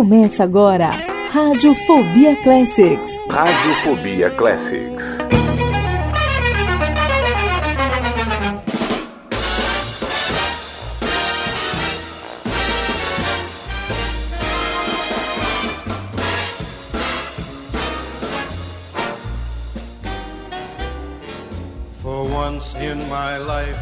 Começa agora, Radiofobia Classics. Radiofobia Classics. For once in my life,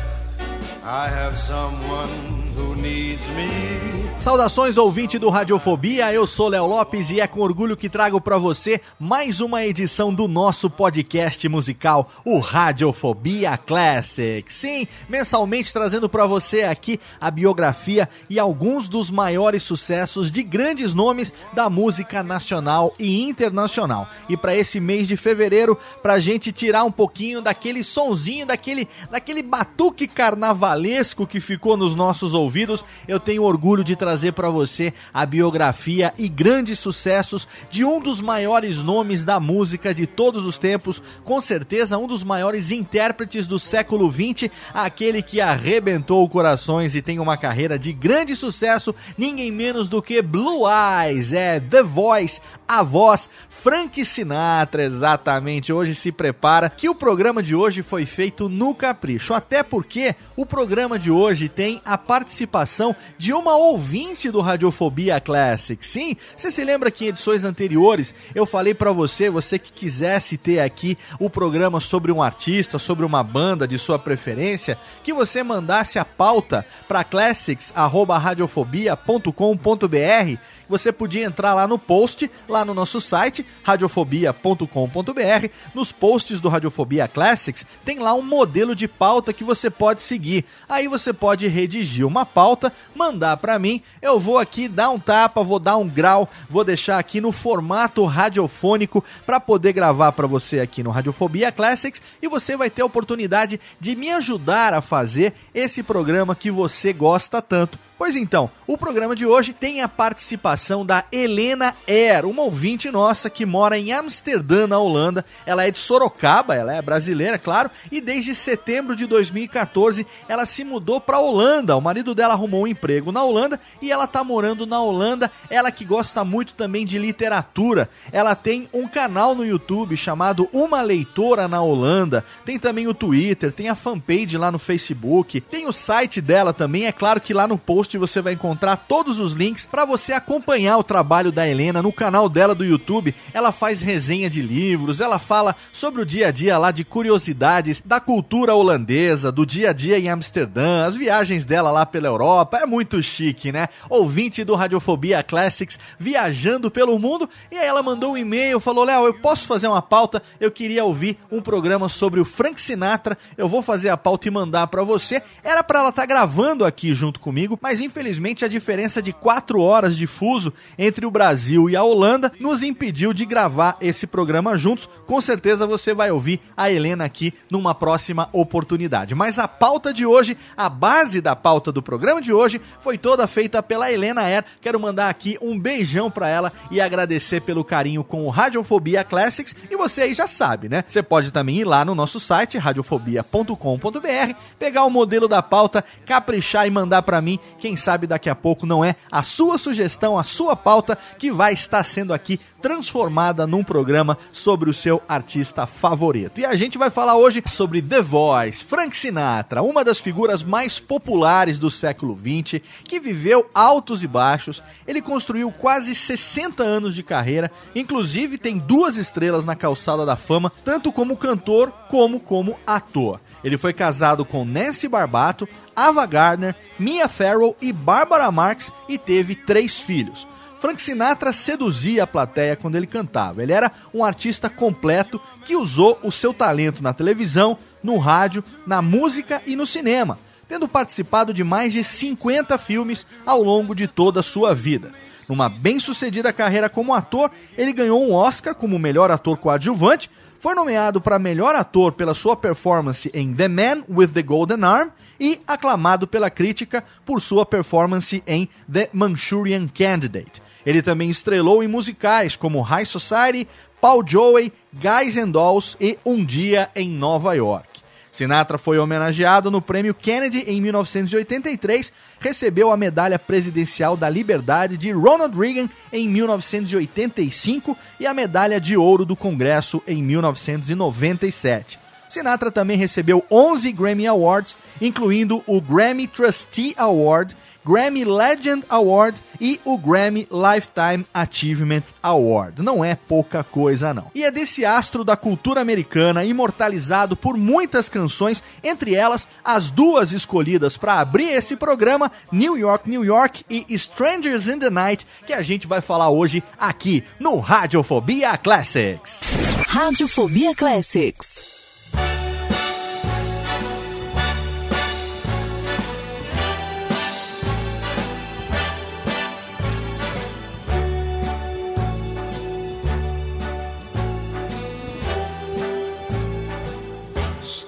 I have someone who needs me. Saudações ouvinte do Radiofobia, eu sou Léo Lopes e é com orgulho que trago para você mais uma edição do nosso podcast musical, o Radiofobia Classic. Sim, mensalmente trazendo para você aqui a biografia e alguns dos maiores sucessos de grandes nomes da música nacional e internacional. E para esse mês de fevereiro, pra gente tirar um pouquinho daquele sonzinho, daquele, daquele batuque carnavalesco que ficou nos nossos ouvidos, eu tenho orgulho de trazer trazer para você a biografia e grandes sucessos de um dos maiores nomes da música de todos os tempos, com certeza um dos maiores intérpretes do século 20, aquele que arrebentou corações e tem uma carreira de grande sucesso, ninguém menos do que Blue Eyes, é The Voice, a voz Frank Sinatra, exatamente. Hoje se prepara que o programa de hoje foi feito no capricho, até porque o programa de hoje tem a participação de uma ouvinte do Radiofobia Classic. Sim, você se lembra que em edições anteriores eu falei para você, você que quisesse ter aqui o programa sobre um artista, sobre uma banda de sua preferência, que você mandasse a pauta para classics@radiofobia.com.br. Você podia entrar lá no post, lá no nosso site radiofobia.com.br, nos posts do Radiofobia Classics, tem lá um modelo de pauta que você pode seguir. Aí você pode redigir uma pauta, mandar para mim, eu vou aqui dar um tapa, vou dar um grau, vou deixar aqui no formato radiofônico para poder gravar para você aqui no Radiofobia Classics e você vai ter a oportunidade de me ajudar a fazer esse programa que você gosta tanto. Pois então, o programa de hoje tem a participação da Helena Er, uma ouvinte nossa que mora em Amsterdã, na Holanda. Ela é de Sorocaba, ela é brasileira, claro, e desde setembro de 2014 ela se mudou para Holanda. O marido dela arrumou um emprego na Holanda e ela tá morando na Holanda. Ela que gosta muito também de literatura. Ela tem um canal no YouTube chamado Uma Leitora na Holanda. Tem também o Twitter, tem a fanpage lá no Facebook, tem o site dela também. É claro que lá no post você vai encontrar todos os links para você acompanhar o trabalho da Helena no canal dela do YouTube. Ela faz resenha de livros, ela fala sobre o dia a dia lá de curiosidades da cultura holandesa, do dia a dia em Amsterdã, as viagens dela lá pela Europa. É muito chique, né? Ouvinte do Radiofobia Classics viajando pelo mundo. E aí ela mandou um e-mail, falou: Léo, eu posso fazer uma pauta? Eu queria ouvir um programa sobre o Frank Sinatra. Eu vou fazer a pauta e mandar para você. Era para ela estar tá gravando aqui junto comigo, mas infelizmente a diferença de 4 horas de fuso entre o Brasil e a Holanda nos impediu de gravar esse programa juntos. Com certeza você vai ouvir a Helena aqui numa próxima oportunidade. Mas a pauta de hoje, a base da pauta do programa de hoje, foi toda feita pela Helena Air. Quero mandar aqui um beijão para ela e agradecer pelo carinho com o Radiofobia Classics. E você aí já sabe, né? Você pode também ir lá no nosso site, radiofobia.com.br, pegar o modelo da pauta, caprichar e mandar para mim. Quem sabe daqui a pouco não é a sua sugestão, a sua pauta que vai estar sendo aqui transformada num programa sobre o seu artista favorito. E a gente vai falar hoje sobre The Voice, Frank Sinatra, uma das figuras mais populares do século XX, que viveu altos e baixos. Ele construiu quase 60 anos de carreira, inclusive tem duas estrelas na calçada da fama, tanto como cantor como como ator. Ele foi casado com Nancy Barbato, Ava Gardner, Mia Farrow e Barbara Marx e teve três filhos. Frank Sinatra seduzia a plateia quando ele cantava. Ele era um artista completo que usou o seu talento na televisão, no rádio, na música e no cinema. tendo participado de mais de 50 filmes ao longo de toda a sua vida. Numa bem-sucedida carreira como ator, ele ganhou um Oscar como melhor ator coadjuvante, foi nomeado para melhor ator pela sua performance em The Man with the Golden Arm e aclamado pela crítica por sua performance em The Manchurian Candidate. Ele também estrelou em musicais como High Society, Paul Joey, Guys and Dolls e Um Dia em Nova York. Sinatra foi homenageado no Prêmio Kennedy em 1983, recebeu a Medalha Presidencial da Liberdade de Ronald Reagan em 1985 e a Medalha de Ouro do Congresso em 1997. Sinatra também recebeu 11 Grammy Awards, incluindo o Grammy Trustee Award Grammy Legend Award e o Grammy Lifetime Achievement Award. Não é pouca coisa, não. E é desse astro da cultura americana, imortalizado por muitas canções, entre elas as duas escolhidas para abrir esse programa, New York, New York e Strangers in the Night, que a gente vai falar hoje aqui no Radiofobia Classics. Radiofobia Classics.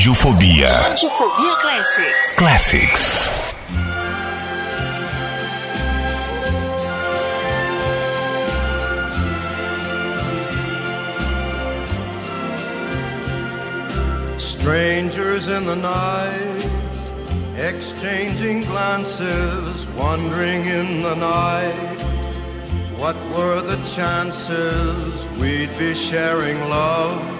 Radiofobia Radiofobia Classics. Classics. Strangers in the night, exchanging glances, wandering in the night. What were the chances we'd be sharing love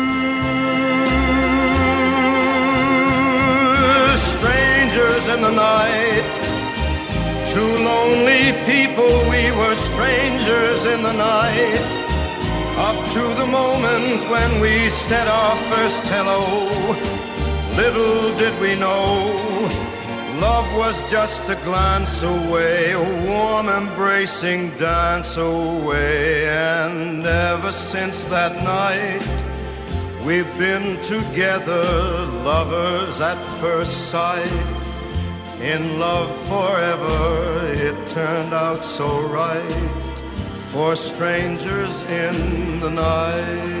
Strangers in the night, two lonely people, we were strangers in the night. Up to the moment when we said our first hello, little did we know love was just a glance away, a warm embracing dance away. And ever since that night, we've been together, lovers at first sight. In love forever, it turned out so right for strangers in the night.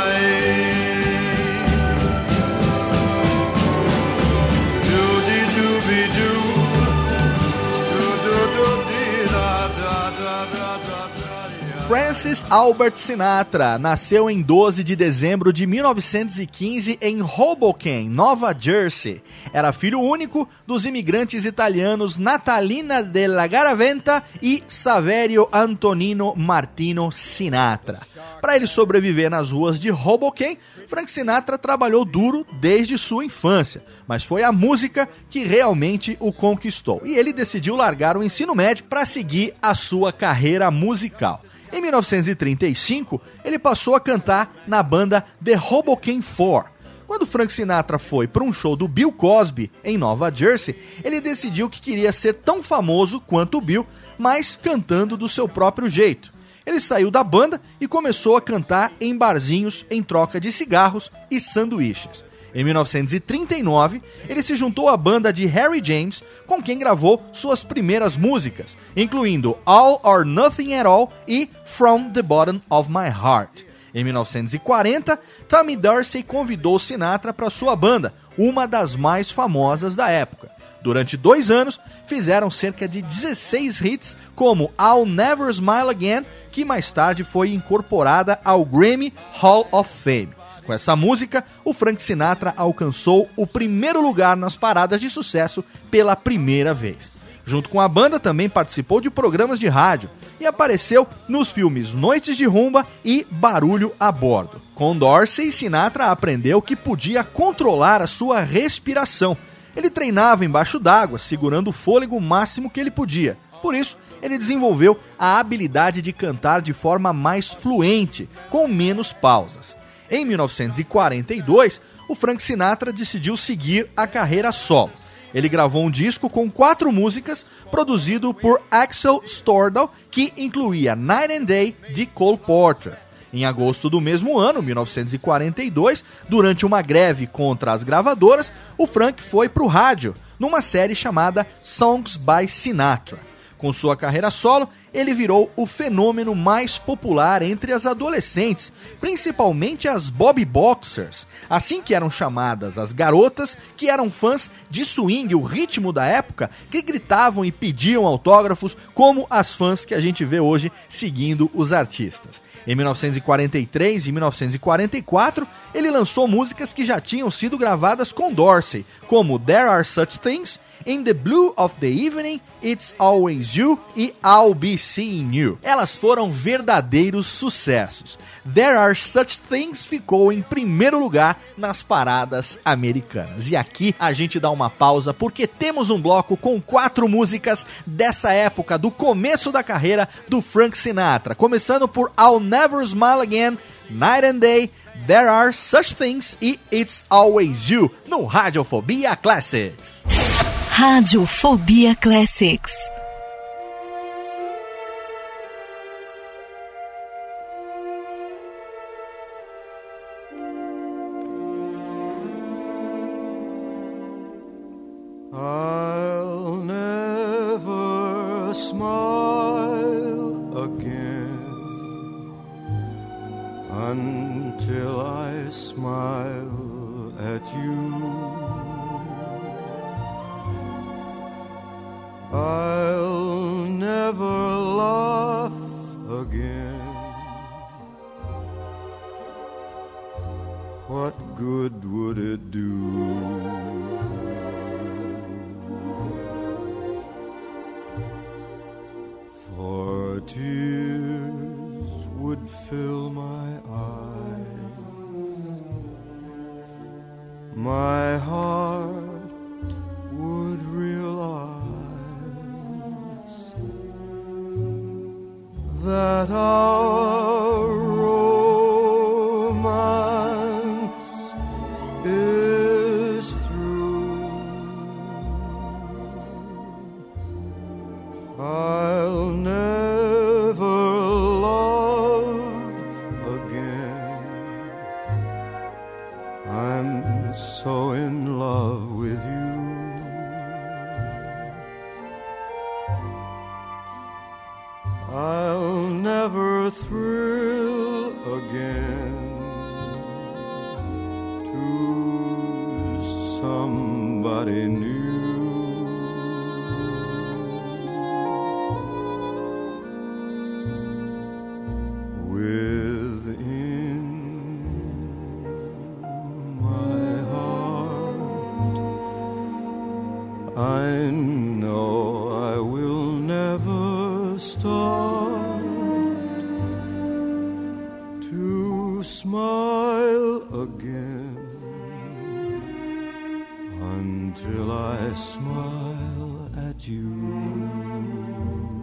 Francis Albert Sinatra nasceu em 12 de dezembro de 1915 em Hoboken, Nova Jersey. Era filho único dos imigrantes italianos Natalina della Garaventa e Saverio Antonino Martino Sinatra. Para ele sobreviver nas ruas de Hoboken, Frank Sinatra trabalhou duro desde sua infância, mas foi a música que realmente o conquistou. E ele decidiu largar o ensino médio para seguir a sua carreira musical. Em 1935, ele passou a cantar na banda The Hoboken Four. Quando Frank Sinatra foi para um show do Bill Cosby em Nova Jersey, ele decidiu que queria ser tão famoso quanto o Bill, mas cantando do seu próprio jeito. Ele saiu da banda e começou a cantar em barzinhos em troca de cigarros e sanduíches. Em 1939, ele se juntou à banda de Harry James, com quem gravou suas primeiras músicas, incluindo All or Nothing at All e From the Bottom of My Heart. Em 1940, Tommy Dorsey convidou Sinatra para sua banda, uma das mais famosas da época. Durante dois anos, fizeram cerca de 16 hits, como I'll Never Smile Again, que mais tarde foi incorporada ao Grammy Hall of Fame. Com essa música, o Frank Sinatra alcançou o primeiro lugar nas paradas de sucesso pela primeira vez. Junto com a banda, também participou de programas de rádio e apareceu nos filmes Noites de Rumba e Barulho a Bordo. Com Dorsey, Sinatra aprendeu que podia controlar a sua respiração. Ele treinava embaixo d'água, segurando o fôlego o máximo que ele podia. Por isso, ele desenvolveu a habilidade de cantar de forma mais fluente, com menos pausas. Em 1942, o Frank Sinatra decidiu seguir a carreira solo. Ele gravou um disco com quatro músicas, produzido por Axel Stordahl, que incluía Night and Day de Cole Porter. Em agosto do mesmo ano, 1942, durante uma greve contra as gravadoras, o Frank foi para o rádio, numa série chamada Songs by Sinatra. Com sua carreira solo, ele virou o fenômeno mais popular entre as adolescentes, principalmente as Bob Boxers, assim que eram chamadas as garotas que eram fãs de swing, o ritmo da época, que gritavam e pediam autógrafos, como as fãs que a gente vê hoje seguindo os artistas. Em 1943 e 1944, ele lançou músicas que já tinham sido gravadas com Dorsey, como There Are Such Things In the Blue of the Evening, It's Always You e I'll Be Seeing You. Elas foram verdadeiros sucessos. There Are Such Things ficou em primeiro lugar nas paradas americanas. E aqui a gente dá uma pausa porque temos um bloco com quatro músicas dessa época, do começo da carreira do Frank Sinatra. Começando por I'll Never Smile Again, Night and Day, There Are Such Things e It's Always You no Radiofobia Classics. Radiofobia Classics. Until I smile at you.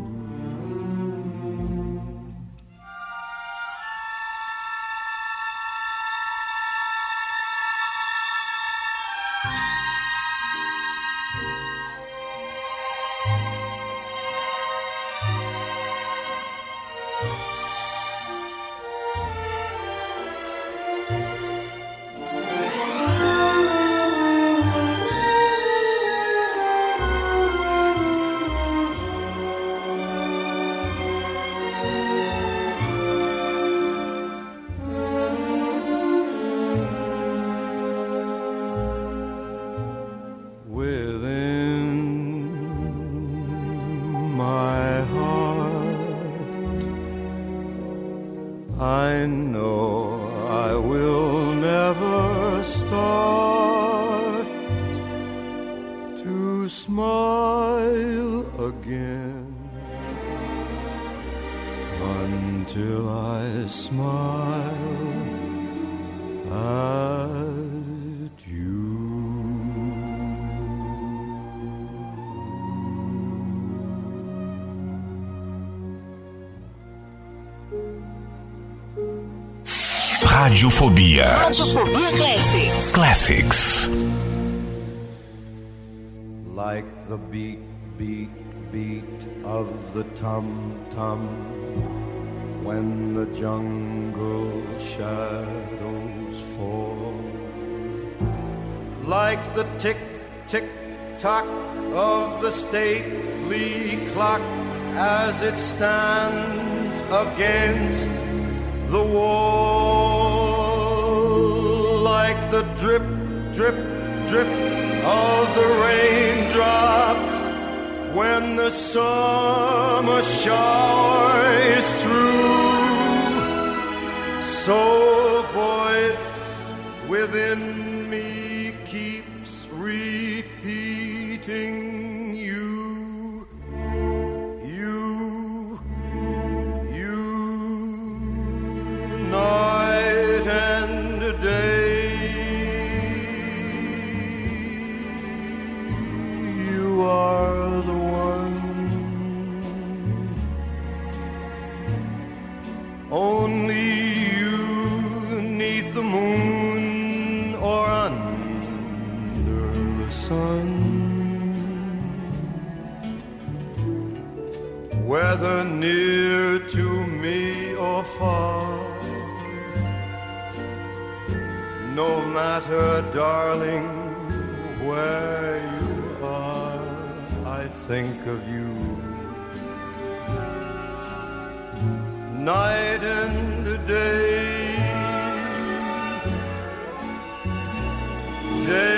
Radiofobia Radiofobia Classics. Classics. like the beat, beat, beat of the tum tum when the jungle shadows fall, like the tick, tick, tock of the stately clock as it stands against the wall, like the drip, drip, drip of the raindrops when the summer shower is through. So no matter, darling, where you are, I think of you. Night and day, day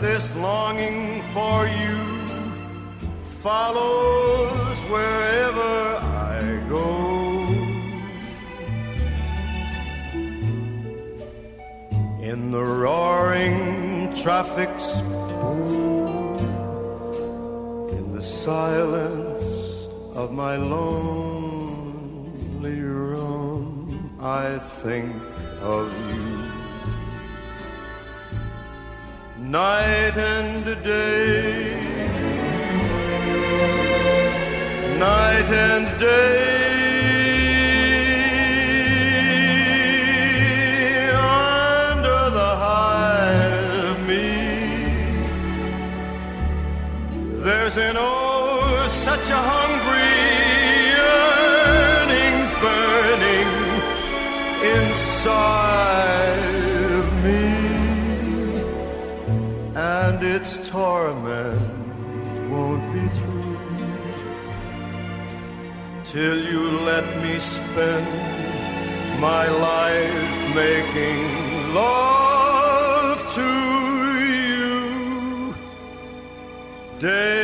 this longing for you follows wherever I go? In the roaring traffic's boom in the silence of my lonely room, I think of you. Night and day, night and day, under the high me. There's an oh, such a hungry yearning burning inside torment won't be through till you let me spend my life making love to you. Day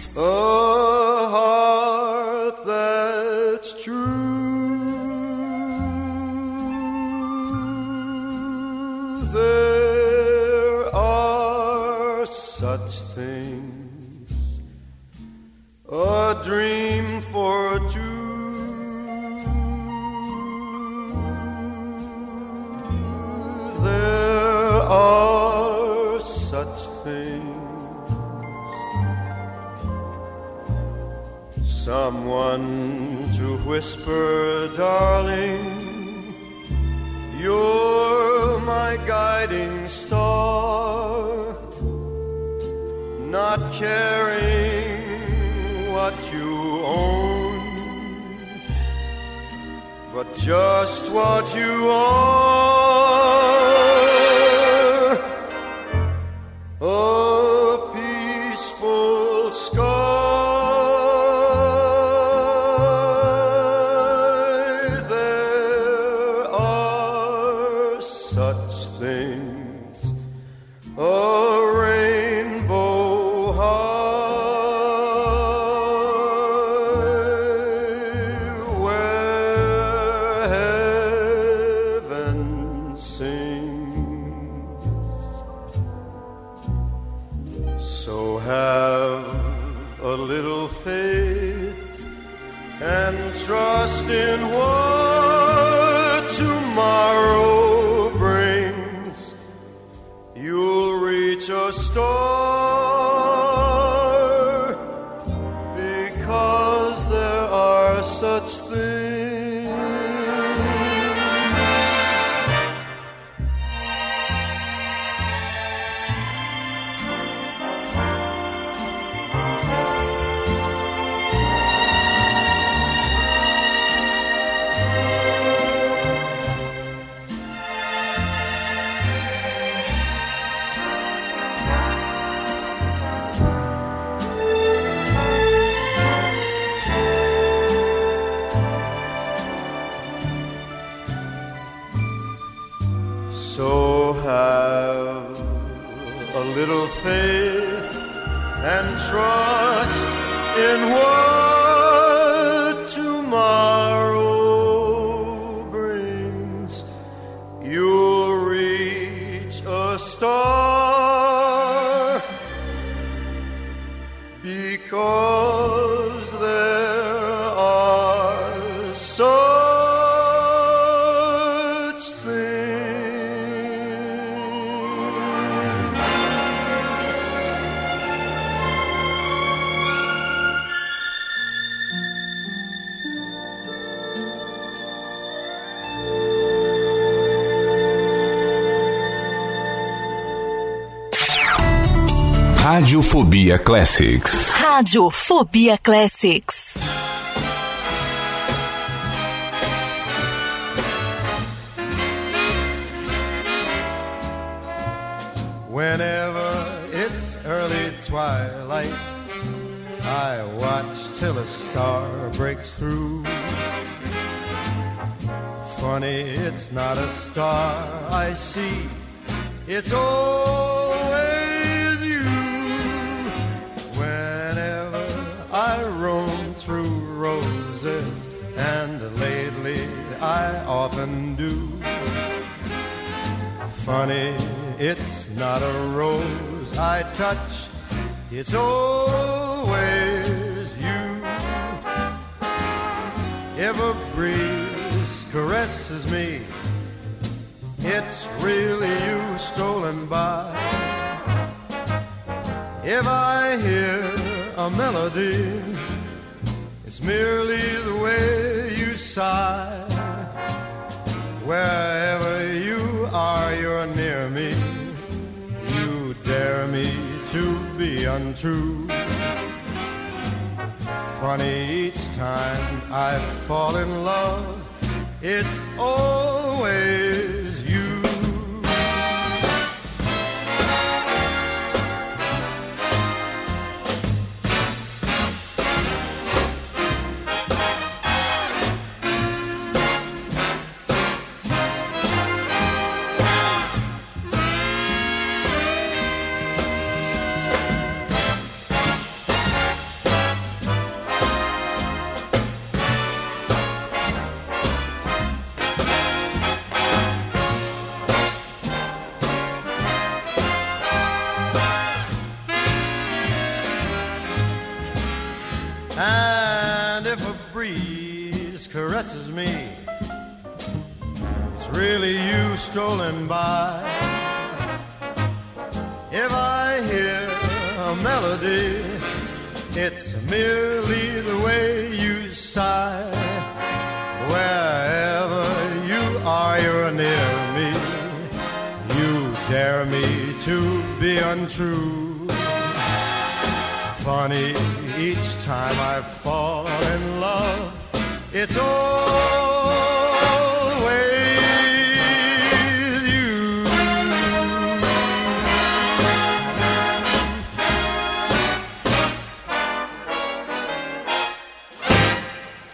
Whisper, darling, you're my guiding star. Not caring what you own, but just what you are. Radiofobia Classics. Radiofobia Classics. Whenever it's early twilight, I watch till a star breaks through. Funny, it's not a star I see, it's always Funny, it's not a rose I touch, it's always you. If a breeze caresses me, it's really you stolen by. If I hear a melody. It's merely the way you sigh. Wherever you are, you're near me. You dare me to be untrue. Funny each time I fall in love, it's always melody, it's merely the way you sigh. Wherever you are, you're near me. You dare me to be untrue. Funny, each time I fall in love, it's all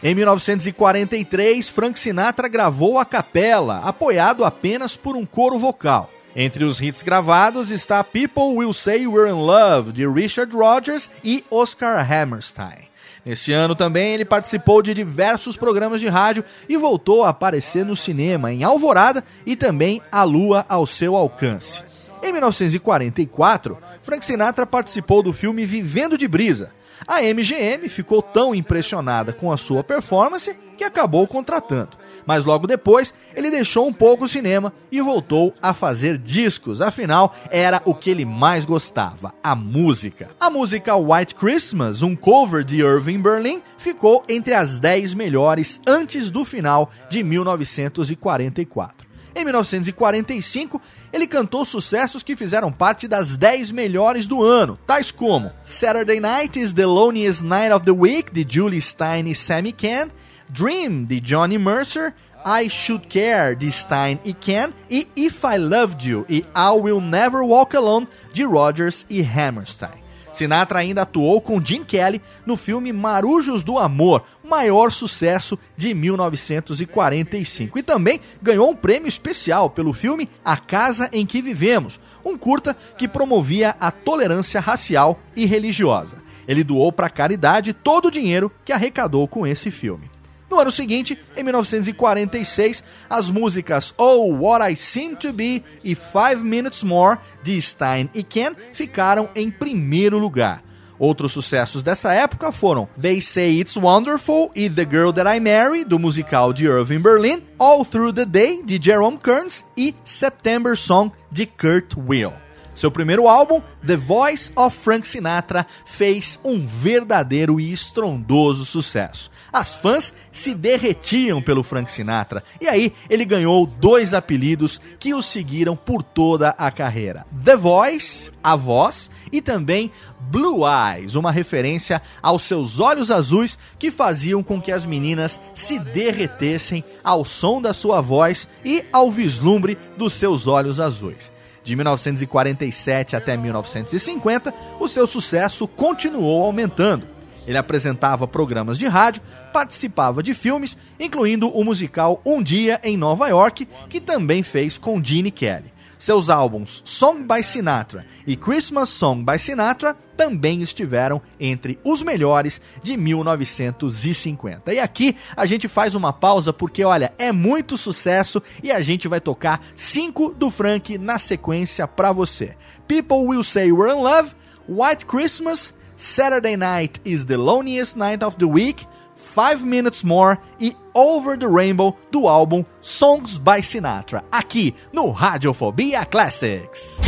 Em 1943, Frank Sinatra gravou a capela, apoiado apenas por um coro vocal. Entre os hits gravados está People Will Say We're in Love, de Richard Rodgers e Oscar Hammerstein. Nesse ano também ele participou de diversos programas de rádio e voltou a aparecer no cinema em Alvorada e também A Lua ao seu alcance. Em 1944, Frank Sinatra participou do filme Vivendo de Brisa, a MGM ficou tão impressionada com a sua performance que acabou contratando. Mas logo depois, ele deixou um pouco o cinema e voltou a fazer discos. Afinal, era o que ele mais gostava, a música. A música White Christmas, um cover de Irving Berlin, ficou entre as 10 melhores antes do final de 1944. Em 1945, ele cantou sucessos que fizeram parte das 10 melhores do ano, tais como Saturday Night is the Loneliest Night of the Week, de Julie Stein e Sammy Ken, Dream, de Johnny Mercer, I Should Care, de Stein e Ken, e If I Loved You e I Will Never Walk Alone, de Rogers e Hammerstein. Sinatra ainda atuou com Jim Kelly no filme Marujos do Amor, maior sucesso de 1945. E também ganhou um prêmio especial pelo filme A Casa em que Vivemos, um curta que promovia a tolerância racial e religiosa. Ele doou para caridade todo o dinheiro que arrecadou com esse filme. No ano seguinte, em 1946, as músicas Oh What I Seem to Be e Five Minutes More, de Stein e Ken, ficaram em primeiro lugar. Outros sucessos dessa época foram They Say It's Wonderful e The Girl That I Marry, do musical de Irving Berlin, All Through the Day, de Jerome Kearns e September Song, de Kurt Will. Seu primeiro álbum, The Voice of Frank Sinatra, fez um verdadeiro e estrondoso sucesso. As fãs se derretiam pelo Frank Sinatra e aí ele ganhou dois apelidos que o seguiram por toda a carreira: The Voice, a voz, e também Blue Eyes, uma referência aos seus olhos azuis que faziam com que as meninas se derretessem ao som da sua voz e ao vislumbre dos seus olhos azuis. De 1947 até 1950, o seu sucesso continuou aumentando. Ele apresentava programas de rádio, participava de filmes, incluindo o musical Um Dia em Nova York, que também fez com Gene Kelly. Seus álbuns Song by Sinatra e Christmas Song by Sinatra também estiveram entre os melhores de 1950. E aqui a gente faz uma pausa porque, olha, é muito sucesso e a gente vai tocar cinco do Frank na sequência para você. People Will Say We're in Love, White Christmas, Saturday Night is the Loneliest Night of the Week, Five Minutes More e Over the Rainbow do álbum Songs by Sinatra, aqui no Radiofobia Classics.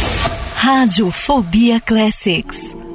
Radiofobia Classics.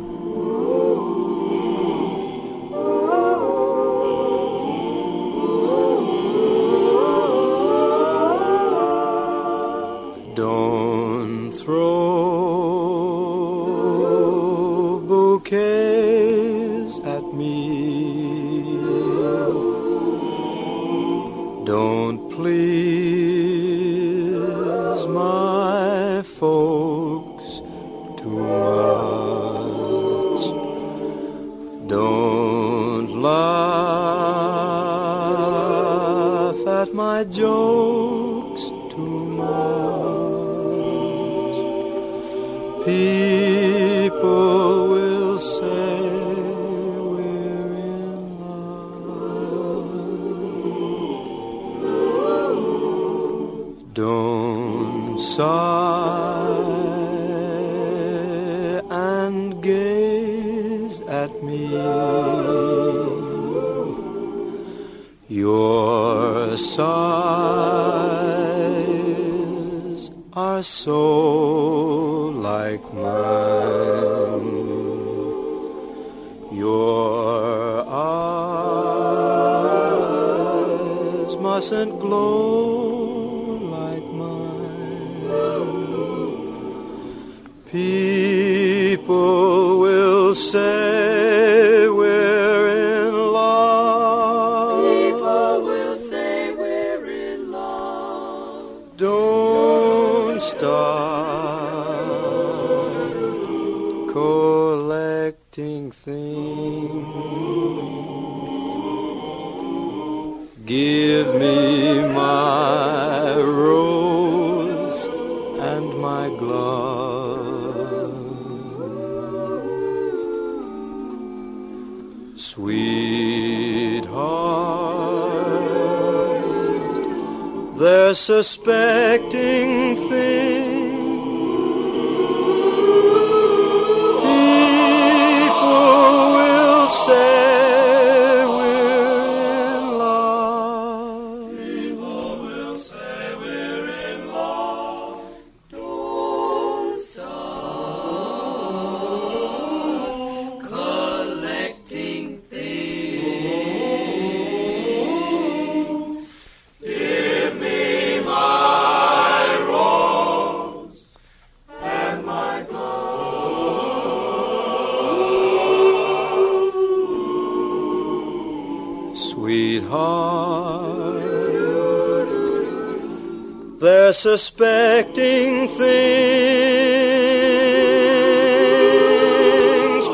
Suspecting things.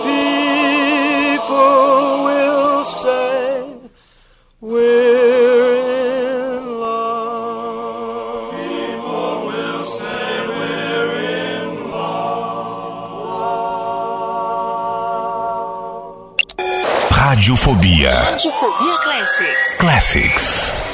People will say we're in love. People will say we're in love. Radiofobia Radiofobia Classics. Classics.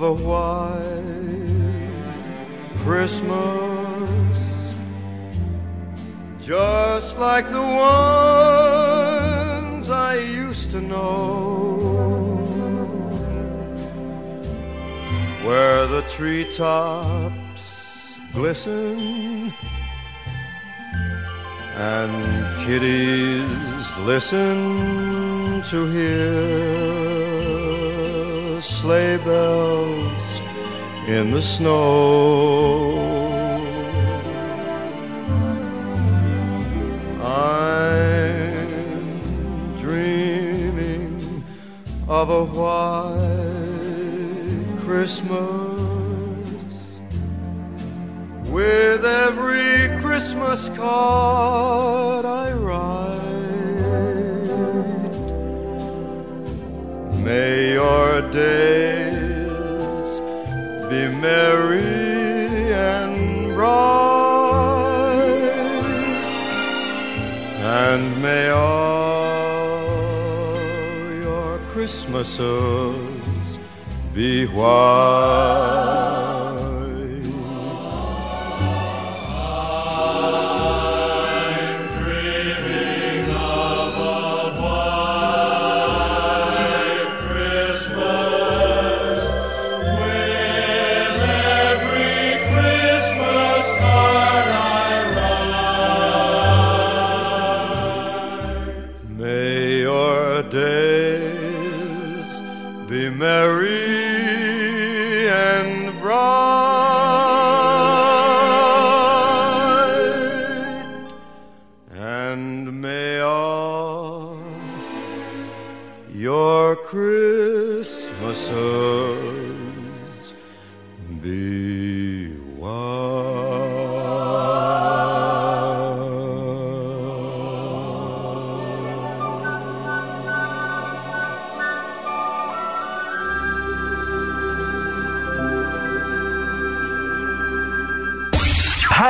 White Christmas, just like the ones I used to know, where the treetops glisten and kiddies listen to hear sleigh bells in the snow. I'm dreaming of a white Christmas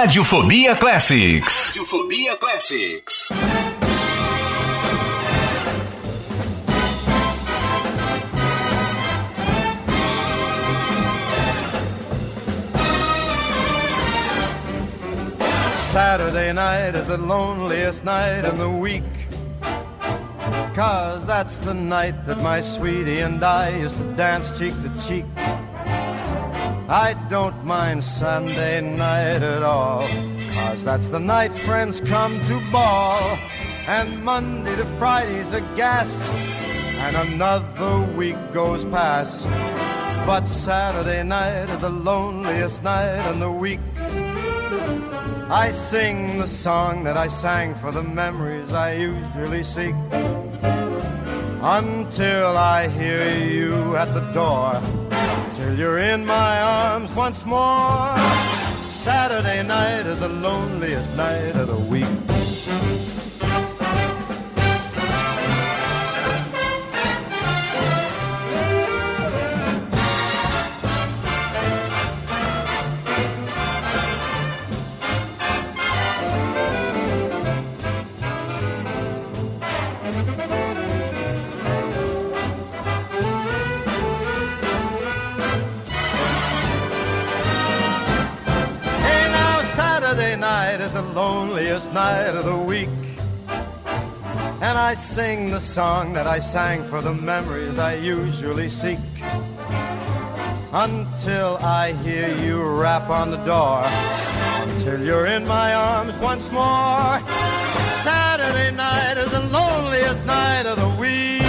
Radiofobia Classics. Radiofobia Classics. Saturday night is the loneliest night in the week. Cause that's the night that my sweetie and I used to dance cheek to cheek. I don't mind Sunday night at all. Cause that's the night friends come to ball. And Monday to Friday's a gas. And another week goes past. But Saturday night is the loneliest night in the week. I sing the song that I sang for the memories I usually seek. Until I hear you at the door, till you're in my arms once more. Saturday night is the loneliest night of the week. Is the loneliest night of the week. And I sing the song that I sang for the memories I usually seek. Until I hear you rap on the door. Until you're in my arms once more. Saturday night is the loneliest night of the week.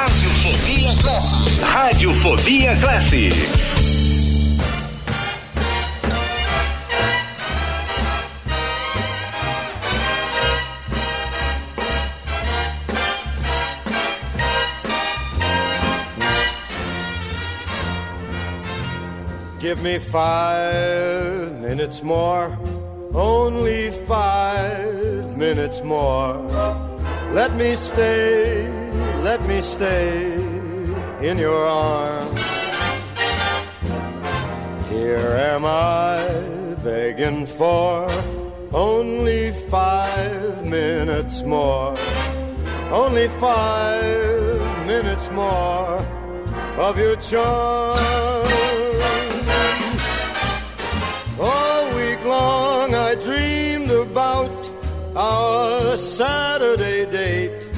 Radiofobia Classics. Radiofobia Classics. Give me five minutes more, only five minutes more. Let me stay, let me stay in your arms. Here am I begging for only five minutes more, only five minutes more of your charm. Saturday date.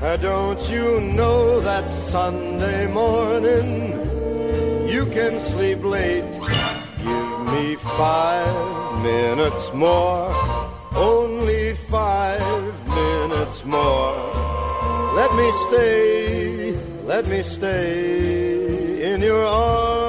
Uh, don't you know that Sunday morning you can sleep late? Give me five minutes more, only five minutes more. Let me stay, let me stay in your arms.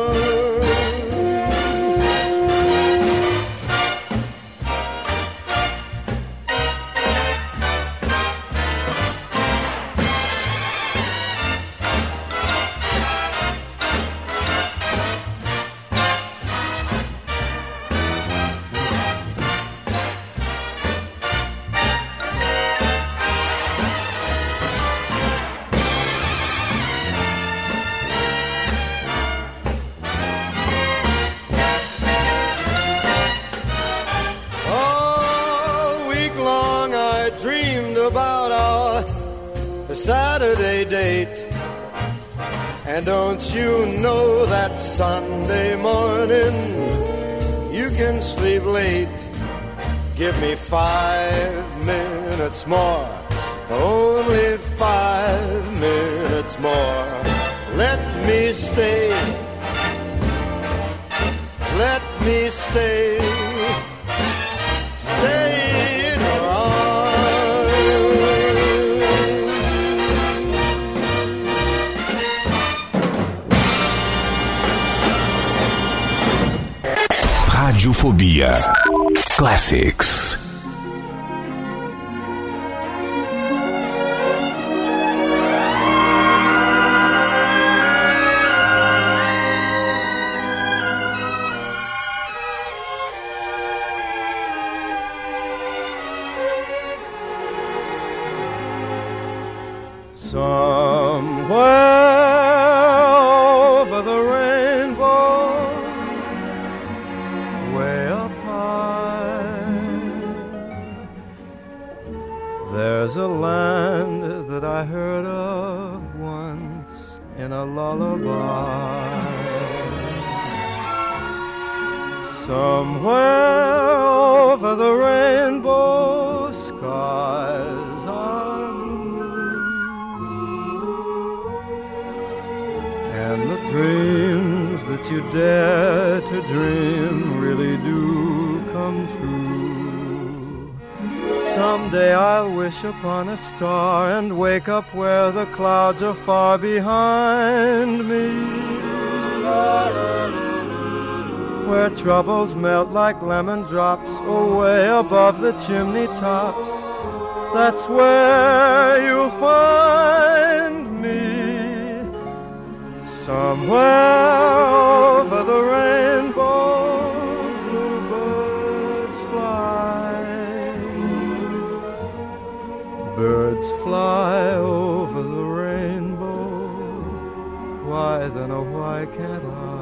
Minutes like lemon drops away above the chimney tops. That's where you'll find me. Somewhere over the rainbow, bluebirds fly. Birds fly over the rainbow. Why then, oh, why can't I?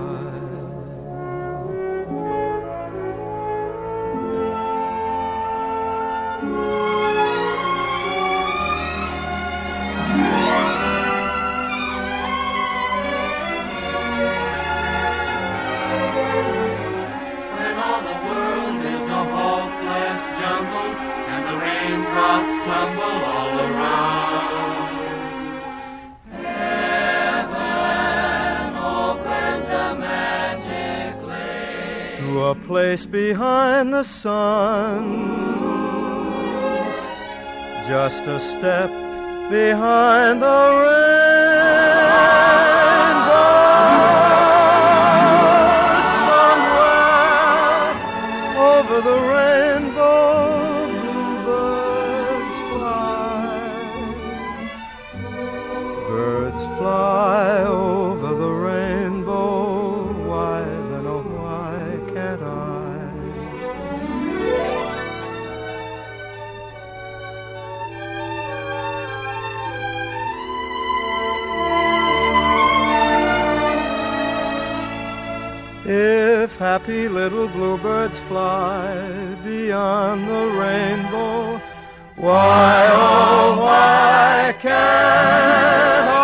To a place behind the sun. Just a step behind the rainbow. Somewhere over the rainbow, happy little bluebirds fly beyond the rainbow, why, oh, why can't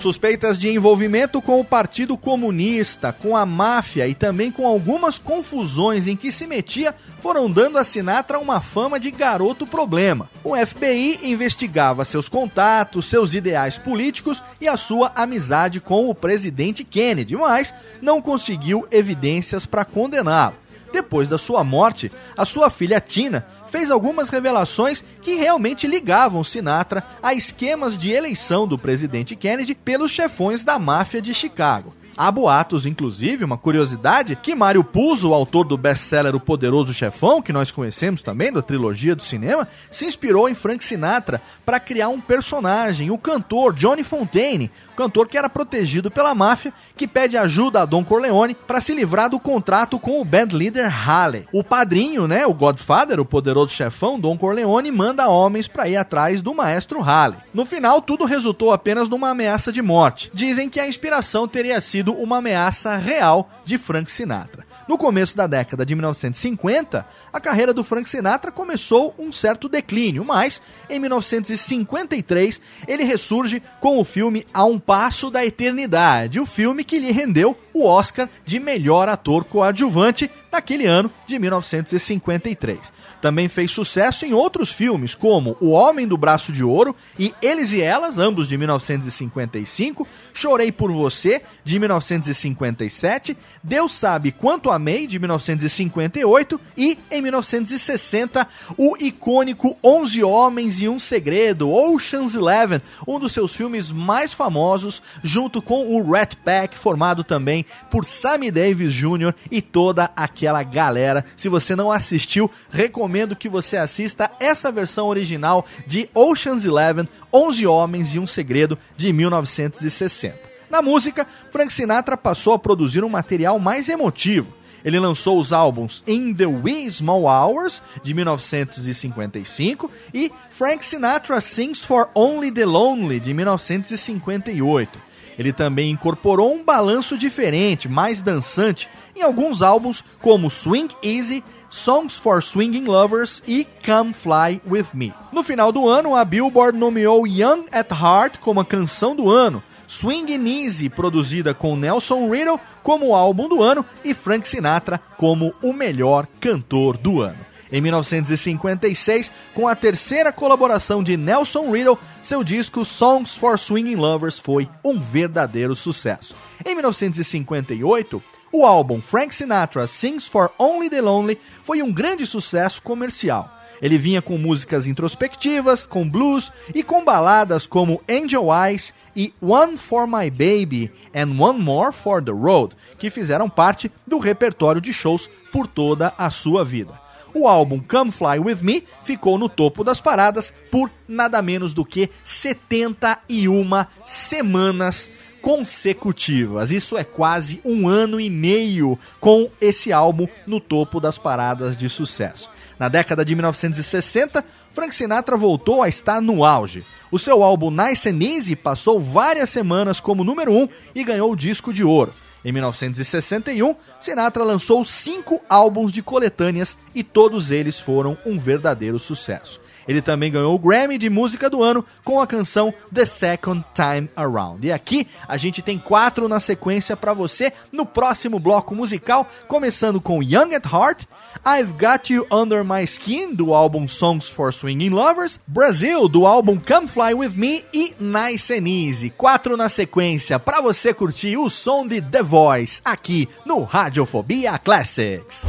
Suspeitas de envolvimento com o Partido Comunista, com a máfia e também com algumas confusões em que se metia foram dando a Sinatra uma fama de garoto problema. O FBI investigava seus contatos, seus ideais políticos e a sua amizade com o presidente Kennedy, mas não conseguiu evidências para condená-lo. Depois da sua morte, a sua filha Tina fez algumas revelações que realmente ligavam Sinatra a esquemas de eleição do presidente Kennedy pelos chefões da máfia de Chicago. Há boatos, inclusive, uma curiosidade, que Mário Puzo, o autor do best-seller O Poderoso Chefão, que nós conhecemos também, da trilogia do cinema, se inspirou em Frank Sinatra para criar um personagem, o cantor Johnny Fontaine, cantor que era protegido pela máfia, que pede ajuda a Don Corleone para se livrar do contrato com o band leader Halley. O padrinho, né, o Godfather, o poderoso chefão Don Corleone, manda homens para ir atrás do maestro Halley. No final, tudo resultou apenas numa ameaça de morte. Dizem que a inspiração teria sido uma ameaça real de Frank Sinatra. No começo da década de 1950, a carreira do Frank Sinatra começou um certo declínio, mas em 1953 ele ressurge com o filme A um Passo da Eternidade, o filme que lhe rendeu o Oscar de melhor ator coadjuvante naquele ano de 1953. Também fez sucesso em outros filmes, como O Homem do Braço de Ouro e Eles e Elas, ambos de 1955, Chorei por Você, de 1957, Deus Sabe Quanto Amei, de 1958 e, em 1960, o icônico Onze Homens e um Segredo, Ocean's Eleven, um dos seus filmes mais famosos, junto com o Rat Pack, formado também por Sammy Davis Jr. e toda aquela galera. Se você não assistiu, recomendo que você assista essa versão original de Ocean's Eleven, 11 Homens e um Segredo, de 1960. Na música, Frank Sinatra passou a produzir um material mais emotivo. Ele lançou os álbuns In the Wee Small Hours, de 1955, e Frank Sinatra Sings for Only the Lonely, de 1958. Ele também incorporou um balanço diferente, mais dançante, em alguns álbuns como Swing Easy, Songs for Swinging Lovers e Come Fly With Me. No final do ano, a Billboard nomeou Young at Heart como a canção do ano, Swing Easy, produzida com Nelson Riddle como álbum do ano e Frank Sinatra como o melhor cantor do ano. Em 1956, com a terceira colaboração de Nelson Riddle, seu disco Songs for Swinging Lovers foi um verdadeiro sucesso. Em 1958, o álbum Frank Sinatra Sings for Only the Lonely foi um grande sucesso comercial. Ele vinha com músicas introspectivas, com blues e com baladas como Angel Eyes e One for My Baby and One More for the Road, que fizeram parte do repertório de shows por toda a sua vida. O álbum Come Fly With Me ficou no topo das paradas por nada menos do que 71 semanas consecutivas. Isso é quase um ano e meio com esse álbum no topo das paradas de sucesso. Na década de 1960, Frank Sinatra voltou a estar no auge. O seu álbum Nice and Easy passou várias semanas como número 1 um e ganhou o disco de ouro. Em 1961, Sinatra lançou cinco álbuns de coletâneas e todos eles foram um verdadeiro sucesso. Ele também ganhou o Grammy de Música do Ano com a canção The Second Time Around. E aqui a gente tem quatro na sequência para você no próximo bloco musical, começando com Young at Heart, I've Got You Under My Skin, do álbum Songs for Swinging Lovers, Brasil, do álbum Come Fly With Me e Nice and Easy. Quatro na sequência para você curtir o som de The Voice aqui no Radiofobia Classics.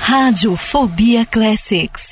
Radiofobia Classics.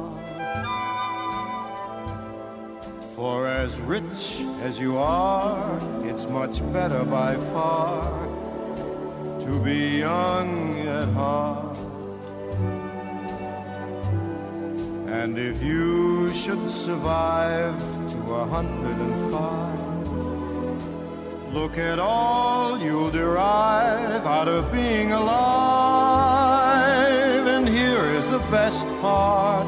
For as rich as you are, it's much better by far to be young at heart. And if you should survive to a hundred and five, look at all you'll derive out of being alive. And here is the best part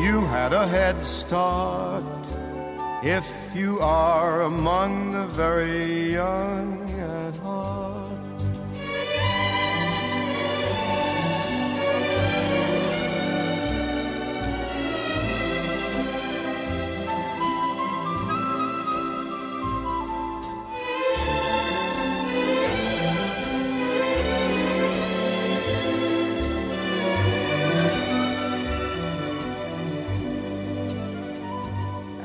you had a head start if you are among the very young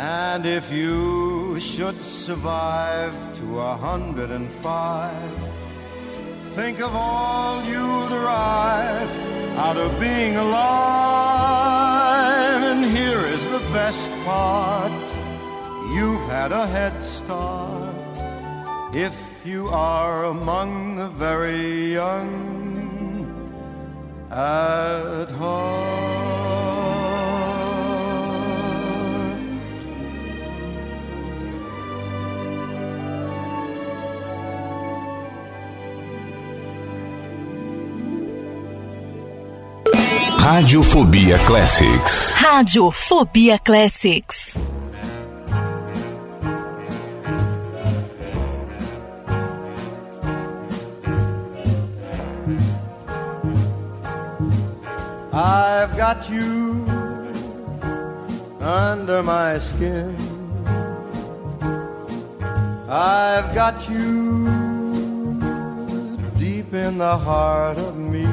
And if you should survive to a hundred and five, think of all you'll derive out of being alive. And here is the best part you've had a head start if you are among the very young at heart. Radiofobia Classics. Radiofobia Classics. I've got you under my skin. I've got you deep in the heart of me.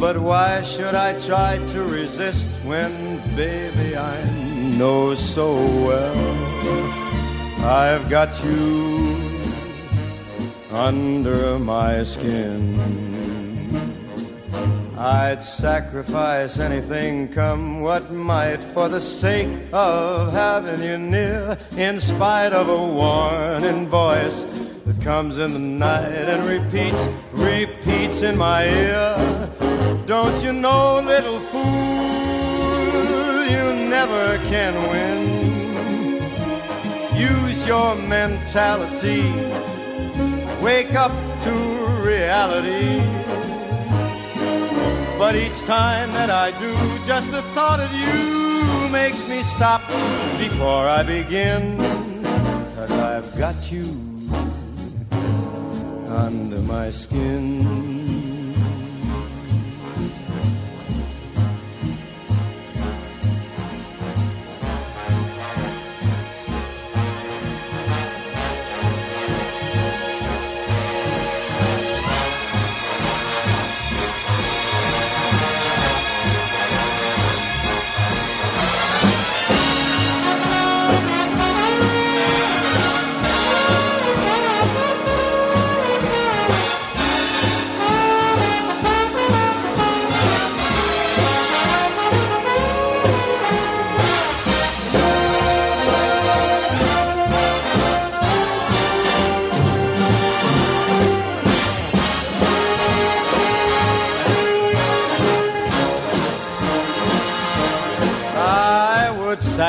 But why should I try to resist when, baby, I know so well I've got you under my skin? I'd sacrifice anything, come what might, for the sake of having you near, in spite of a warning voice that comes in the night and repeats, repeats in my ear. Don't you know, little fool, you never can win. Use your mentality, wake up to reality. But each time that I do, just the thought of you makes me stop before I begin. Cause I've got you under my skin.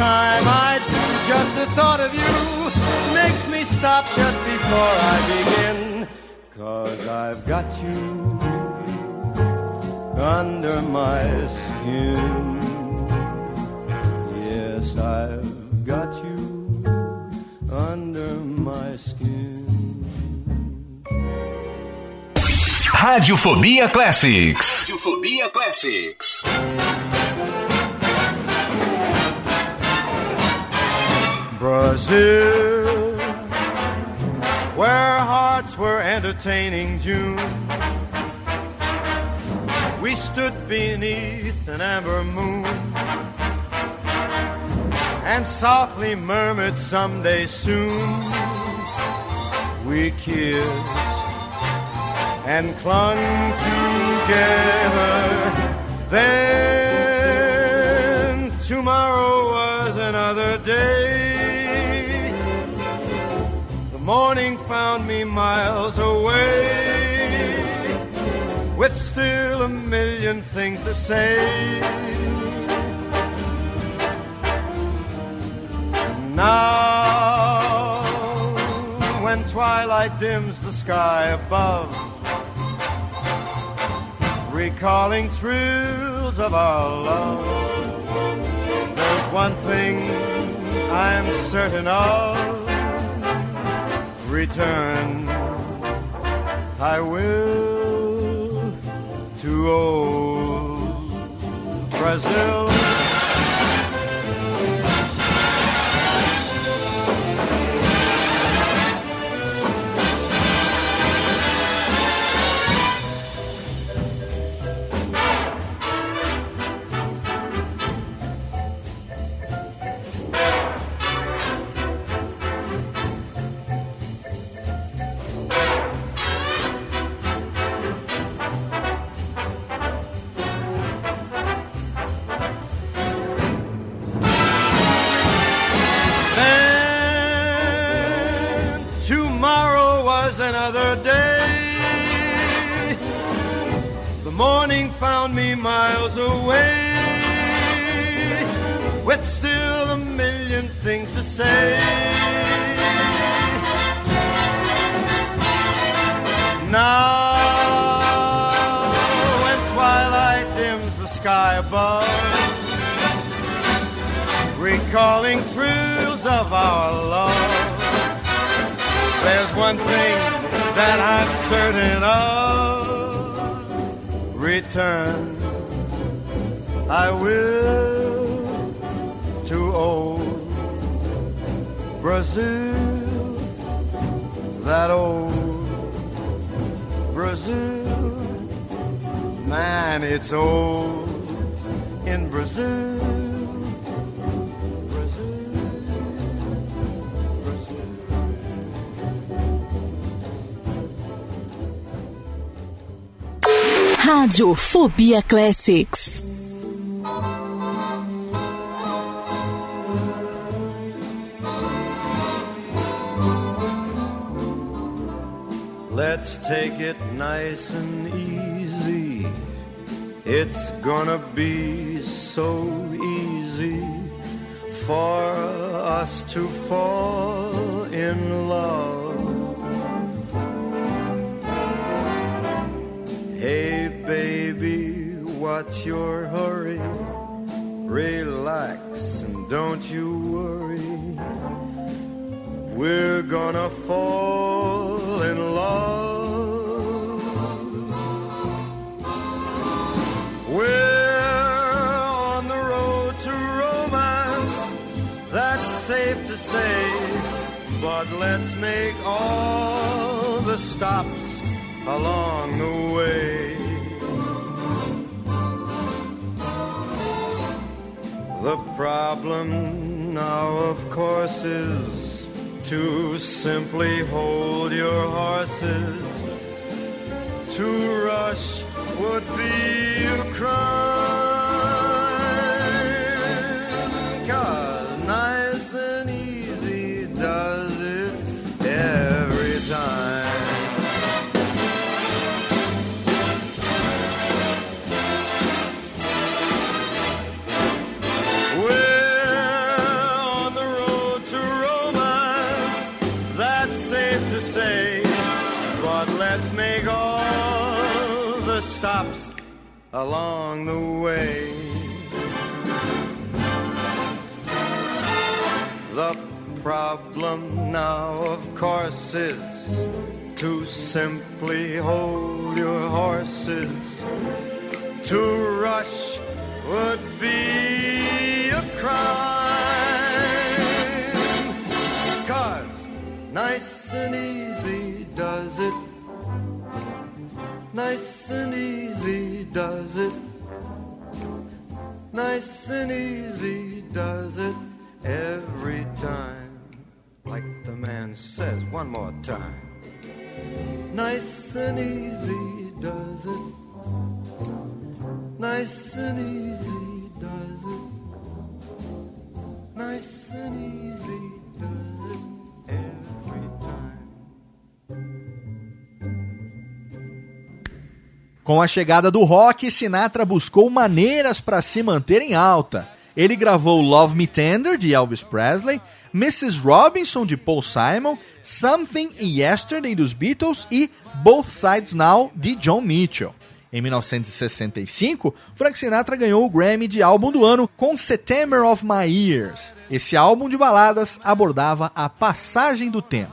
time I do, just the thought of you makes me stop just before I begin. Cause I've got you under my skin. Yes, I've got you under my skin. Radiofobia Classics. Radiofobia Classics. Brazil, where hearts were entertaining June. We stood beneath an amber moon and softly murmured someday soon. We kissed and clung together. Then tomorrow was another day. Morning found me miles away, with still a million things to say. Now, when twilight dims the sky above, recalling thrills of our love. There's one thing I'm certain of return. I will to old Brazil. Was another day. The morning found me miles away, with still a million things to say. Now, when twilight dims the sky above, recalling thrills of our. There's one thing that I'm certain of return. I will to old Brazil, that old Brazil. Man, it's old in Brazil. Radiofobia Classics. Let's take it nice and easy. It's gonna be so easy for us to fall in love. Hey, baby, what's your hurry? Relax and don't you worry. We're gonna fall in love. We're on the road to romance, that's safe to say. But let's make all the stops along the way. The problem now, of course, is to simply hold your horses. To rush would be a crime. Cause along the way. The problem now, of course, is to simply hold your horses. To rush would be a crime. Cause nice and easy does it. Nice and easy it. Nice and easy does it every time. Like the man says one more time. Nice and easy does it. Nice and easy does it. Nice and easy does it Com a chegada do rock, Sinatra buscou maneiras para se manter em alta. Ele gravou Love Me Tender, de Elvis Presley, Mrs. Robinson, de Paul Simon, Something Yesterday, dos Beatles e Both Sides Now, de John Mitchell. Em 1965, Frank Sinatra ganhou o Grammy de álbum do ano com September of My Years. Esse álbum de baladas abordava a passagem do tempo.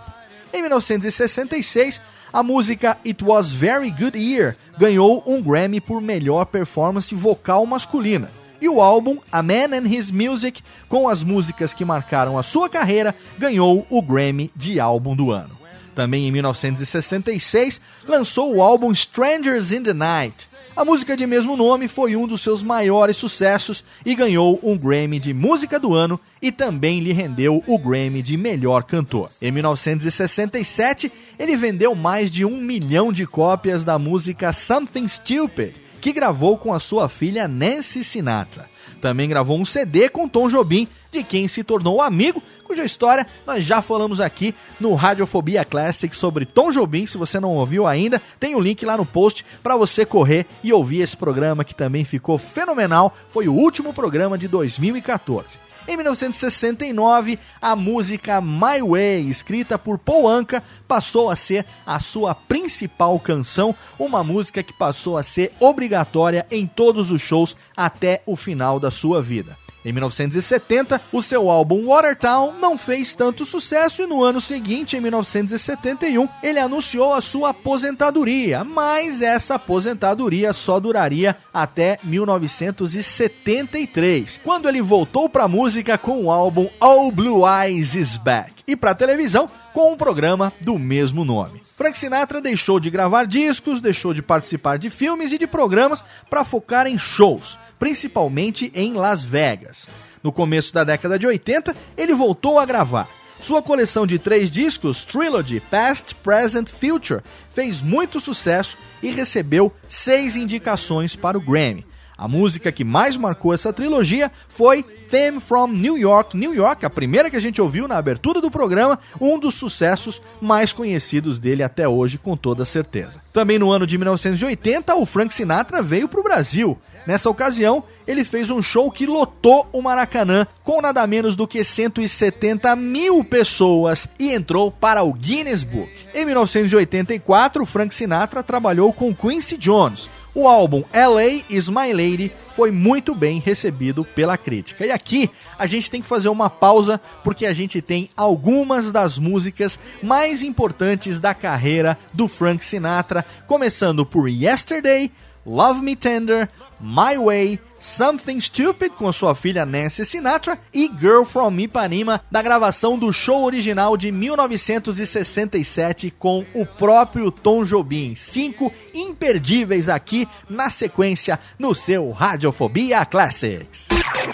Em 1966, a música It Was Very Good Year ganhou um Grammy por melhor performance vocal masculina. E o álbum A Man and His Music, com as músicas que marcaram a sua carreira, ganhou o Grammy de álbum do ano. Também em 1966, lançou o álbum Strangers in the Night. A música de mesmo nome foi um dos seus maiores sucessos e ganhou um Grammy de Música do Ano e também lhe rendeu o Grammy de Melhor Cantor. Em 1967, ele vendeu mais de um milhão de cópias da música Something Stupid, que gravou com a sua filha Nancy Sinatra. Também gravou um CD com Tom Jobim, de quem se tornou amigo, cuja história nós já falamos aqui no Radiofobia Classic sobre Tom Jobim. Se você não ouviu ainda, tem o um link lá no post para você correr e ouvir esse programa que também ficou fenomenal. Foi o último programa de 2014. Em 1969, a música My Way, escrita por Paul Anka, passou a ser a sua principal canção, uma música que passou a ser obrigatória em todos os shows até o final da sua vida. Em 1970, o seu álbum Watertown não fez tanto sucesso e no ano seguinte, em 1971, ele anunciou a sua aposentadoria, mas essa aposentadoria só duraria até 1973, quando ele voltou para a música com o álbum All Blue Eyes Is Back e para a televisão com um programa do mesmo nome. Frank Sinatra deixou de gravar discos, deixou de participar de filmes e de programas para focar em shows principalmente em Las Vegas. No começo da década de 80, ele voltou a gravar. Sua coleção de três discos, Trilogy Past, Present, Future, fez muito sucesso e recebeu seis indicações para o Grammy. A música que mais marcou essa trilogia foi Theme from New York, New York, a primeira que a gente ouviu na abertura do programa, um dos sucessos mais conhecidos dele até hoje, com toda certeza. Também no ano de 1980, o Frank Sinatra veio para o Brasil. Nessa ocasião, ele fez um show que lotou o Maracanã com nada menos do que 170 mil pessoas e entrou para o Guinness Book. Em 1984, Frank Sinatra trabalhou com Quincy Jones. O álbum LA Is My Lady foi muito bem recebido pela crítica. E aqui a gente tem que fazer uma pausa porque a gente tem algumas das músicas mais importantes da carreira do Frank Sinatra, começando por Yesterday, Love Me Tender, My Way, Something Stupid com sua filha Nancy Sinatra e Girl From Ipanema da gravação do show original de 1967 com o próprio Tom Jobim. Cinco imperdíveis aqui na sequência no seu Radiofobia Classics.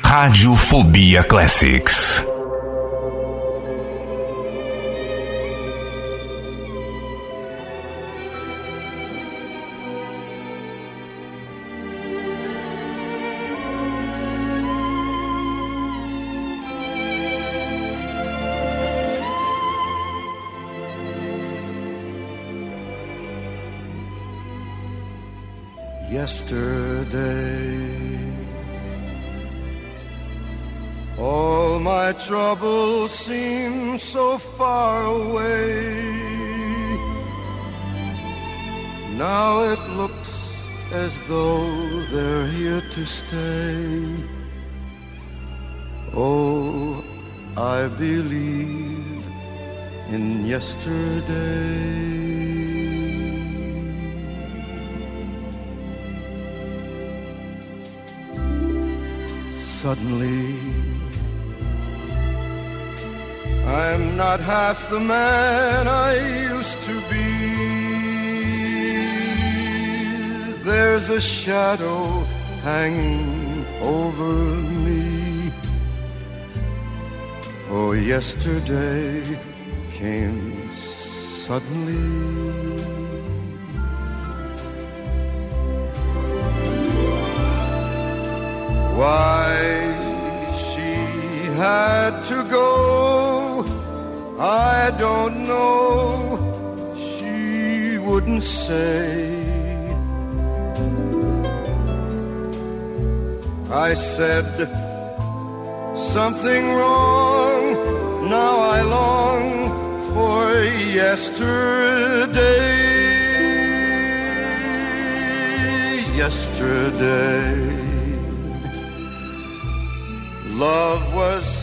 Radiofobia Classics. All my troubles seem so far away. Now it looks as though they're here to stay. Oh, I believe in yesterday. Suddenly, I'm not half the man I used to be. There's a shadow hanging over me. Oh, yesterday came suddenly. Why she had to go, I don't know. She wouldn't say. I said something wrong. Now I long for yesterday. Yesterday. Love was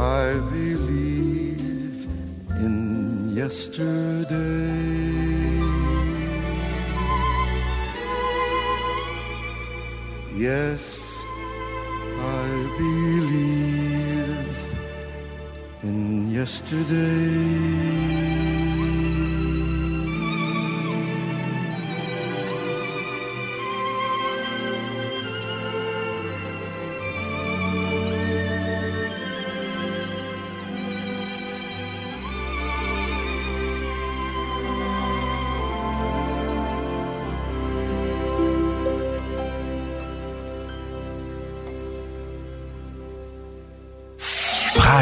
I believe in yesterday. Yes, I believe in yesterday.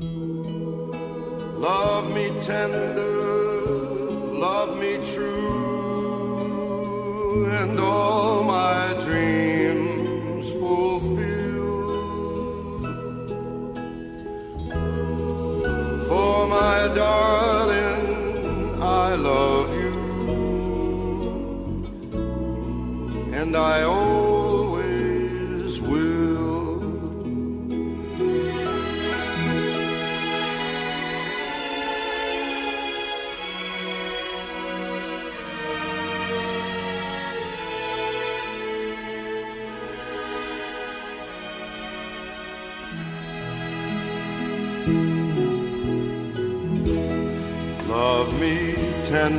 Love me tender, love me true, and all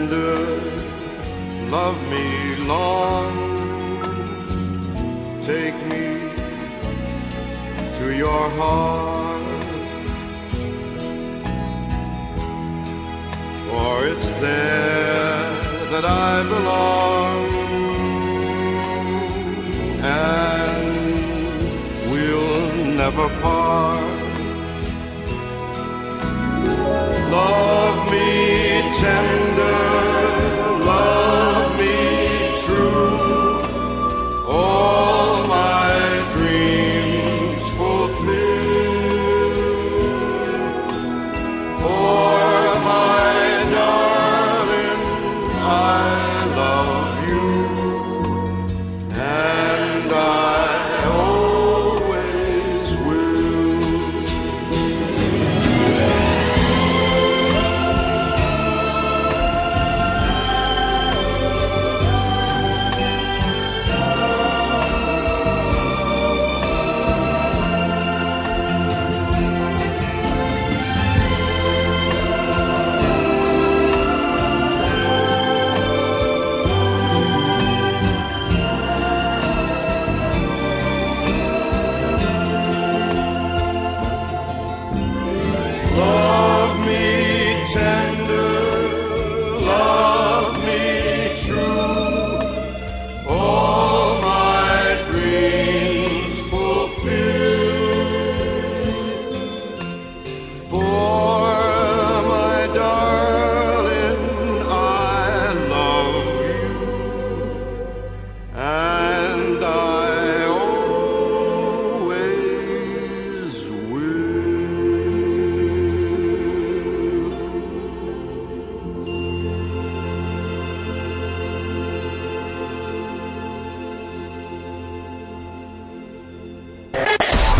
tender, love me long, take me to your heart, for it's there that I belong, and we'll never part. Love me tender,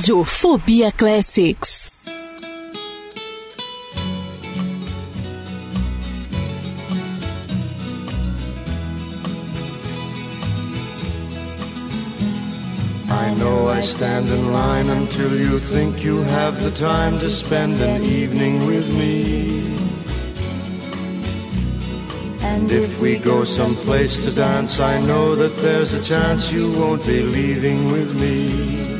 Radiofobia Classics. I know I stand in line until you think you have the time to spend an evening with me. And if we go someplace to dance, I know that there's a chance you won't be leaving with me.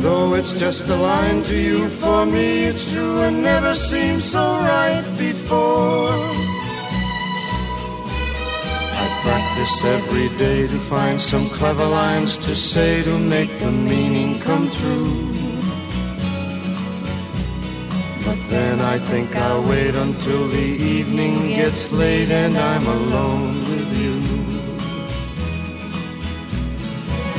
Though it's just a line to you, for me it's true and never seemed so right before. I practice every day to find some clever lines to say to make the meaning come through. But then I think I'll wait until the evening gets late and I'm alone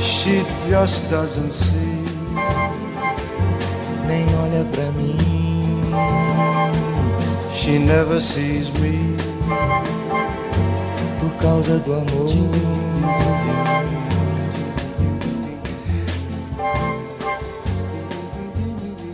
She just doesn't see. nem olha pra mim. She never sees me. Por causa do amor.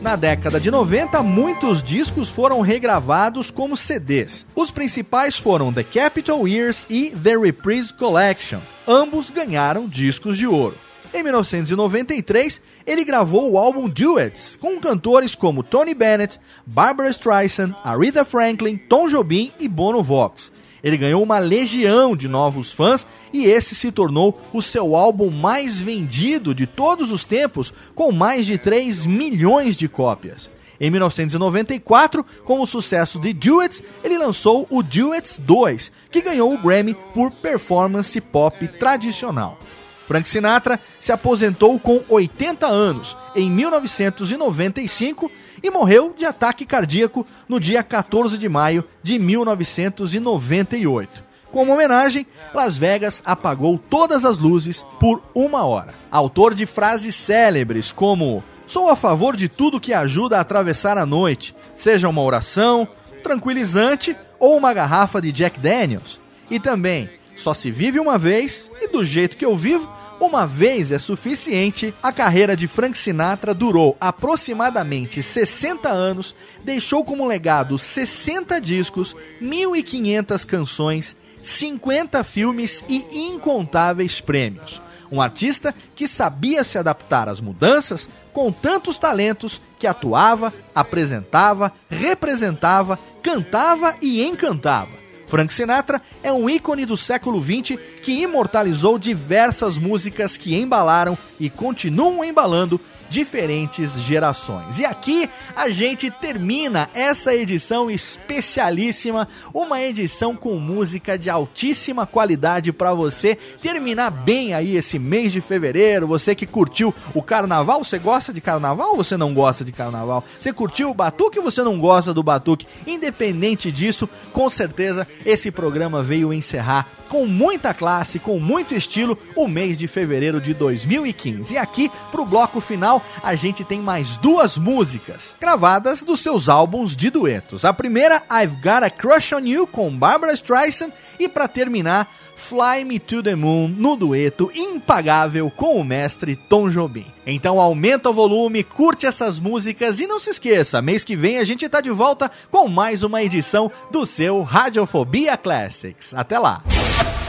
Na década de 90, muitos discos foram regravados como CDs. Os principais foram The Capitol Years e The Reprise Collection. Ambos ganharam discos de ouro. Em 1993, ele gravou o álbum Duets, com cantores como Tony Bennett, Barbara Streisand, Aretha Franklin, Tom Jobim e Bono Vox. Ele ganhou uma legião de novos fãs e esse se tornou o seu álbum mais vendido de todos os tempos, com mais de 3 milhões de cópias. Em 1994, com o sucesso de Duets, ele lançou o Duets 2, que ganhou o Grammy por performance pop tradicional. Frank Sinatra se aposentou com 80 anos em 1995 e morreu de ataque cardíaco no dia 14 de maio de 1998. Como homenagem, Las Vegas apagou todas as luzes por uma hora. Autor de frases célebres como Sou a favor de tudo que ajuda a atravessar a noite, seja uma oração, tranquilizante ou uma garrafa de Jack Daniels. E também, só se vive uma vez e do jeito que eu vivo, uma vez é suficiente. A carreira de Frank Sinatra durou aproximadamente 60 anos, deixou como legado 60 discos, 1.500 canções, 50 filmes e incontáveis prêmios. Um artista que sabia se adaptar às mudanças com tantos talentos que atuava, apresentava, representava, cantava e encantava. Frank Sinatra é um ícone do século XX que imortalizou diversas músicas que embalaram e continuam embalando diferentes gerações. E aqui a gente termina essa edição especialíssima, uma edição com música de altíssima qualidade para você terminar bem aí esse mês de fevereiro. Você que curtiu o carnaval, você gosta de carnaval ou você não gosta de carnaval? Você curtiu o batuque ou você não gosta do batuque? Independente disso, com certeza esse programa veio encerrar com muita classe com muito estilo o mês de fevereiro de 2015. E aqui, pro bloco final, a gente tem mais duas músicas gravadas dos seus álbuns de duetos. A primeira, I've Got a Crush on You com Barbara Streisand e para terminar, Fly Me to the Moon no dueto impagável com o mestre Tom Jobim. Então aumenta o volume, curte essas músicas e não se esqueça, mês que vem a gente tá de volta com mais uma edição do seu Radiofobia Classics. Até lá.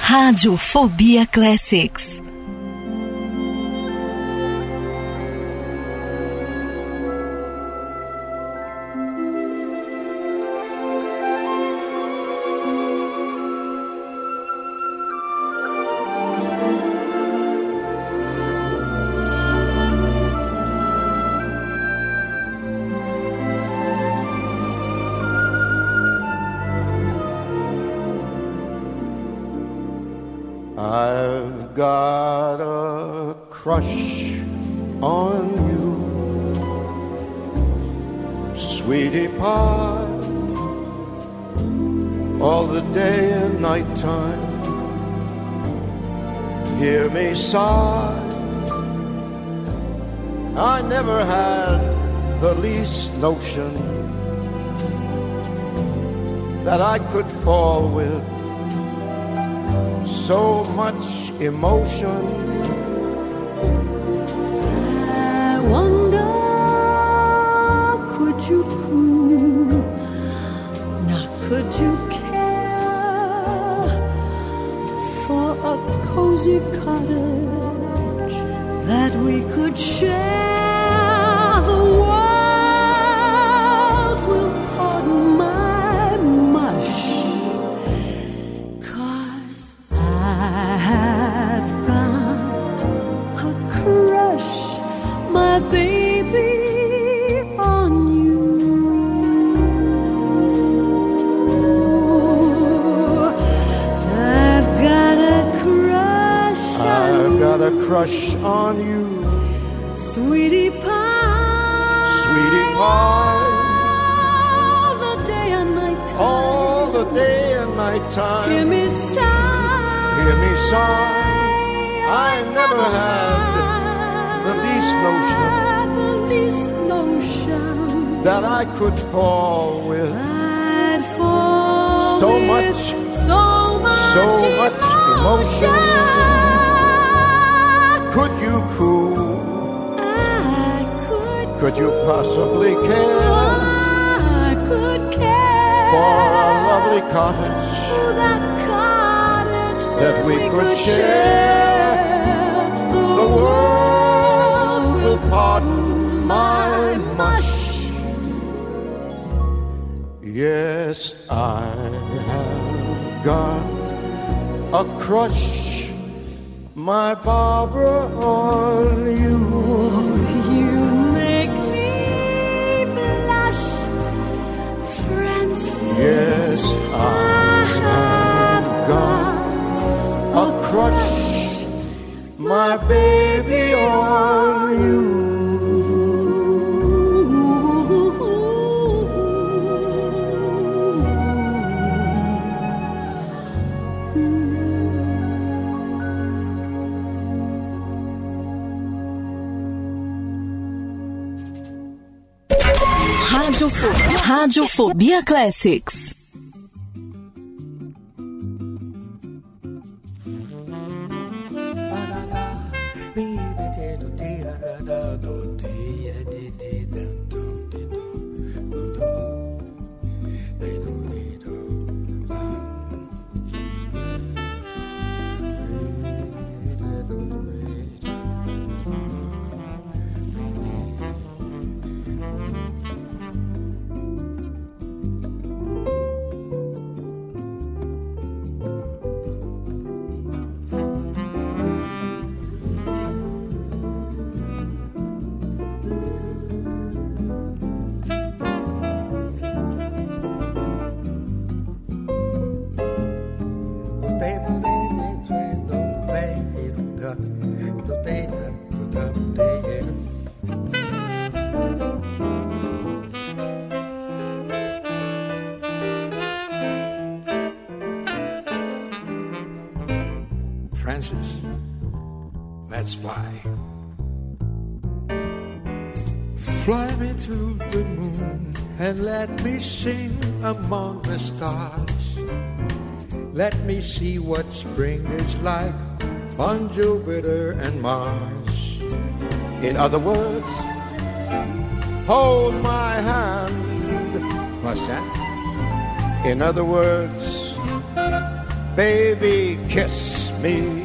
Radiofobia Classics. Crush on you, sweetie pie, all the day and night time. Hear me sigh. I never had the least notion that I could fall with so much emotion. You? Now, could you care for a cozy cottage that we could share? Crush on you, sweetie pie. sweetie pie, All the day and night time. all the day and night time. Hear me sigh. Hear me sigh. I never had the least notion the least notion that I could fall with I'd fall So with much, so much, so much emotion. Could you cool? I could, Could you possibly care I could care for a lovely cottage that cottage that we could share? The world will pardon my mush. Yes, I have got a crush, my Barbra, on you. You make me blush, Francis. Yes, I have got a crush, my baby, on you. Radiofobia Classics. Classics. let's fly. Fly me to the moon and let me sing among the stars. Let me see what spring is like on Jupiter and Mars. In other words, hold my hand. What's that? In other words, baby, kiss me.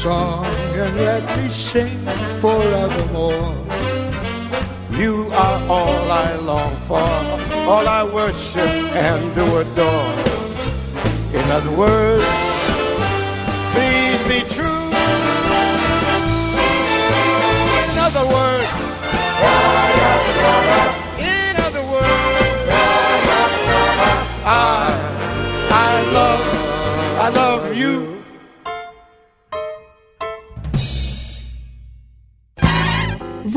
Song and let me sing forevermore. You are all I long for, all I worship and do adore. In other words, please be true. In other words, in other words, I, I love, I love you.